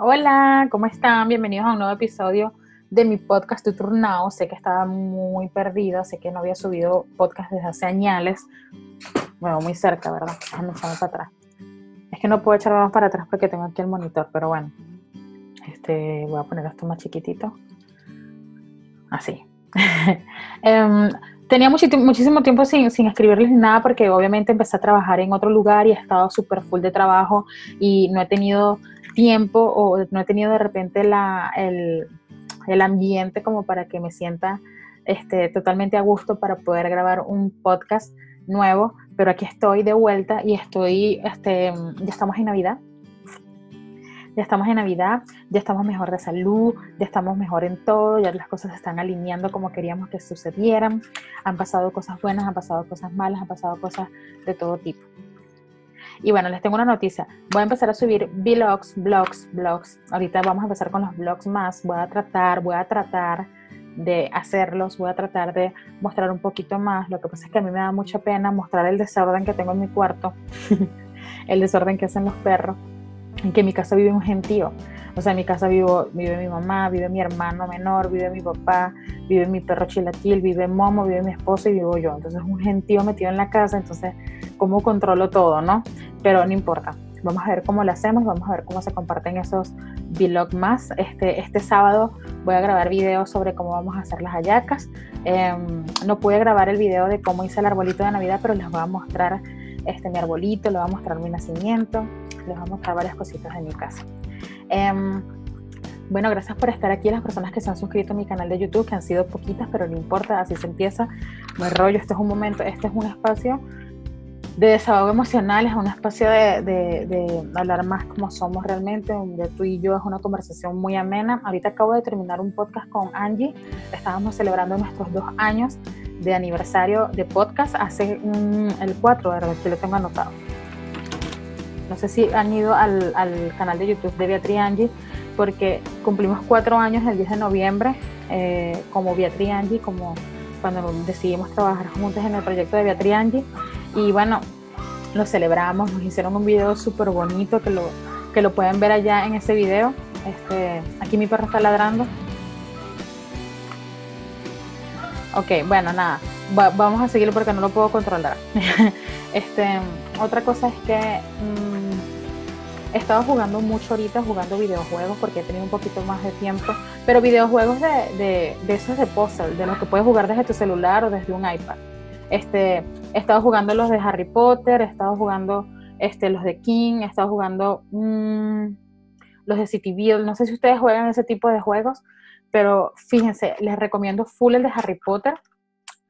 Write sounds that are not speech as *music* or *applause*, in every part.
Hola, ¿cómo están? Bienvenidos a un nuevo episodio de mi podcast Tuturnao. Sé que estaba muy perdida, sé que no había subido podcast desde hace años. Bueno, muy cerca, ¿verdad? Déjame echarme para atrás. Es que no puedo echarme más para atrás porque tengo aquí el monitor, pero bueno. Este, voy a poner esto más chiquitito. Así. *laughs* Em, tenía muchísimo tiempo sin, sin escribirles nada porque obviamente empecé a trabajar en otro lugar y he estado súper full de trabajo y no he tenido tiempo o no he tenido de repente la, el, el, ambiente como para que me sienta este, totalmente a gusto para poder grabar un podcast nuevo, pero aquí estoy de vuelta y estoy, este, ya estamos en Navidad, ya estamos en Navidad, ya estamos mejor de salud, ya estamos mejor en todo, ya las cosas se están alineando como queríamos que sucedieran, han pasado cosas buenas, han pasado cosas malas, han pasado cosas de todo tipo. Y bueno, les tengo una noticia. Voy a empezar a subir vlogs, blogs, blogs. Ahorita vamos a empezar con los blogs más. Voy a tratar, voy a tratar de hacerlos, voy a tratar de mostrar un poquito más. Lo que pasa es que a mí me da mucha pena mostrar el desorden que tengo en mi cuarto, *laughs* el desorden que hacen los perros, en que mi casa vive un gentío. O sea, en mi casa vivo, vive mi mamá, vive mi hermano menor, vive mi papá, vive mi perro chilaquil, vive Momo, vive mi esposo y vivo yo. Entonces, un gentío metido en la casa. Entonces, ¿cómo controlo todo, no? Pero no importa. Vamos a ver cómo lo hacemos, vamos a ver cómo se comparten esos vlog más. Este, este sábado voy a grabar videos sobre cómo vamos a hacer las hallacas. Em, no pude grabar el video de cómo hice el arbolito de Navidad, pero les voy a mostrar este, mi arbolito, les voy a mostrar mi nacimiento, les voy a mostrar varias cositas de mi casa. Em, bueno, gracias por estar aquí, las personas que se han suscrito a mi canal de YouTube, que han sido poquitas, pero no importa, así se empieza. No rollo, este es un momento, este es un espacio de desahogo emocional, es un espacio de, de, hablar más como somos realmente, donde tú y yo es una conversación muy amena. Ahorita acabo de terminar un podcast con Angie, estábamos celebrando nuestros dos años de aniversario de podcast hace el 4, ¿verdad? Que lo tengo anotado. No sé si han ido al, al canal de YouTube de Beatriz Angie, porque cumplimos cuatro años el 10 de noviembre eh, como Beatriz Angie, como cuando decidimos trabajar juntos en el proyecto de Beatriz Angie. Y bueno, lo celebramos, nos hicieron un video súper bonito que lo, que lo pueden ver allá en ese video. Este, aquí mi perro está ladrando. Ok, bueno, nada, vamos a seguirlo porque no lo puedo controlar. *laughs* este, otra cosa es que mm, he estado jugando mucho ahorita, jugando videojuegos porque he tenido un poquito más de tiempo, pero videojuegos de, de, de esos de puzzle, de los que puedes jugar desde tu celular o desde un iPad. Este, he estado jugando los de Harry Potter, he estado jugando este, los de King, he estado jugando mm, los de City Build. No sé si ustedes juegan ese tipo de juegos, pero fíjense, les recomiendo full el de Harry Potter,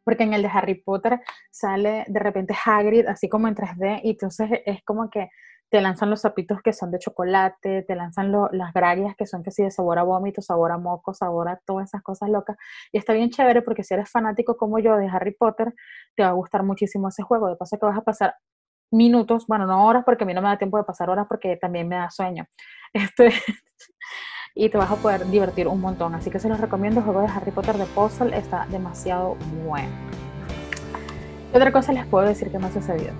porque en el de Harry Potter sale de repente Hagrid así como en 3D y entonces es como que te lanzan los zapitos que son de chocolate, te lanzan las grarias que son que sí de sabor a vómito, sabor a moco, sabor a todas esas cosas locas. Y está bien chévere porque si eres fanático como yo de Harry Potter, te va a gustar muchísimo ese juego. De paso que vas a pasar minutos, bueno, no horas porque a mí no me da tiempo de pasar horas porque también me da sueño. *laughs* Este, y te vas a poder divertir un montón. Así que se los recomiendo. El juego de Harry Potter de Puzzle está demasiado bueno. ¿Qué otra cosa les puedo decir que me ha sucedido?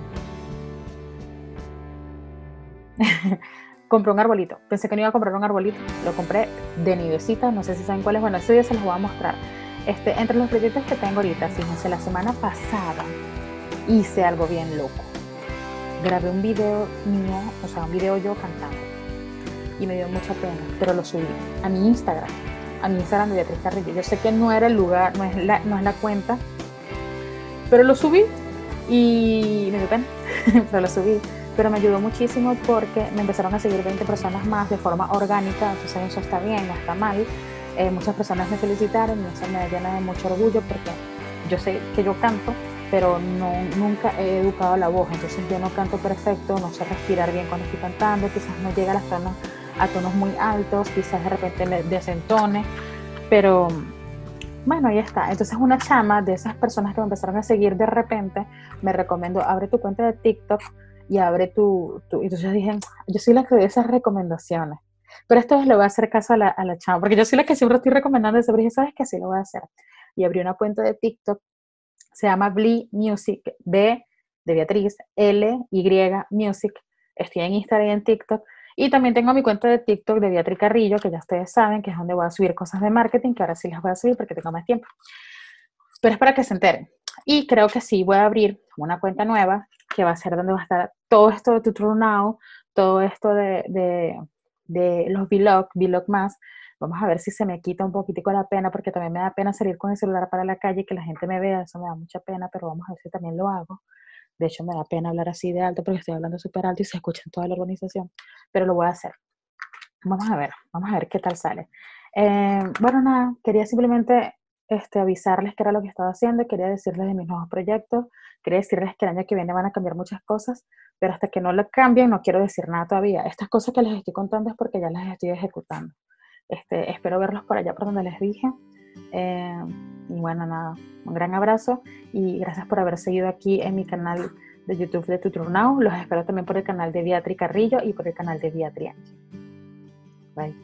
*laughs* compré un arbolito. Pensé que no iba a comprar un arbolito. Lo compré de nivecita. No sé si saben cuál es. Bueno, ese día se los voy a mostrar. Este, entre los proyectos que tengo ahorita, fíjense, la semana pasada hice algo bien loco. Grabé un video mío, o sea, un video yo cantando. Y me dio mucha pena, pero lo subí a mi Instagram. A mi Instagram de Beatriz Carrillo. Yo sé que no era el lugar, no es la, no es la cuenta, pero lo subí y me dio pena, *laughs* pero lo subí pero me ayudó muchísimo porque me empezaron a seguir 20 personas más de forma orgánica, entonces eso está bien, no está mal. Eh, muchas personas me felicitaron y eso me llena de mucho orgullo porque yo sé que yo canto, pero no, nunca he educado la voz, entonces yo no canto perfecto, no sé respirar bien cuando estoy cantando, quizás no llega a, las tonos, a tonos muy altos, quizás de repente me desentone, pero bueno, ahí está. Entonces una chama de esas personas que me empezaron a seguir de repente me recomendó, abre tu cuenta de TikTok y abre tu, tu... Entonces dije, yo soy la que doy esas recomendaciones. Pero esta vez le voy a hacer caso a la, a la chama, porque yo soy la que siempre estoy recomendando eso, pero dije, ¿sabes qué? Sí lo voy a hacer. Y abrí una cuenta de TikTok, se llama Blee Music, B de Beatriz, L, Y Music. Estoy en Instagram y en TikTok. Y también tengo mi cuenta de TikTok de Beatriz Carrillo, que ya ustedes saben que es donde voy a subir cosas de marketing, que ahora sí las voy a subir porque tengo más tiempo. Pero es para que se enteren. Y creo que sí voy a abrir una cuenta nueva, que va a ser donde va a estar todo esto de Tutor Now, todo esto de, de, de los vlog, vlog más. Vamos a ver si se me quita un poquitico la pena, porque también me da pena salir con el celular para la calle y que la gente me vea, eso me da mucha pena, pero vamos a ver si también lo hago. De hecho, me da pena hablar así de alto porque estoy hablando súper alto y se escucha en toda la organización, pero lo voy a hacer. Vamos a ver, vamos a ver qué tal sale. Eh, bueno, nada, quería simplemente este, avisarles qué era lo que estaba haciendo, quería decirles de mis nuevos proyectos, quería decirles que el año que viene van a cambiar muchas cosas, pero hasta que no lo cambien no quiero decir nada todavía. Estas cosas que les estoy contando es porque ya las estoy ejecutando. Este, espero verlos por allá por donde les dije. Eh, bueno, nada, un gran abrazo y gracias por haber seguido aquí en mi canal de YouTube de Tutor Now. Los espero también por el canal de Beatriz Carrillo y por el canal de Beatriz Bye.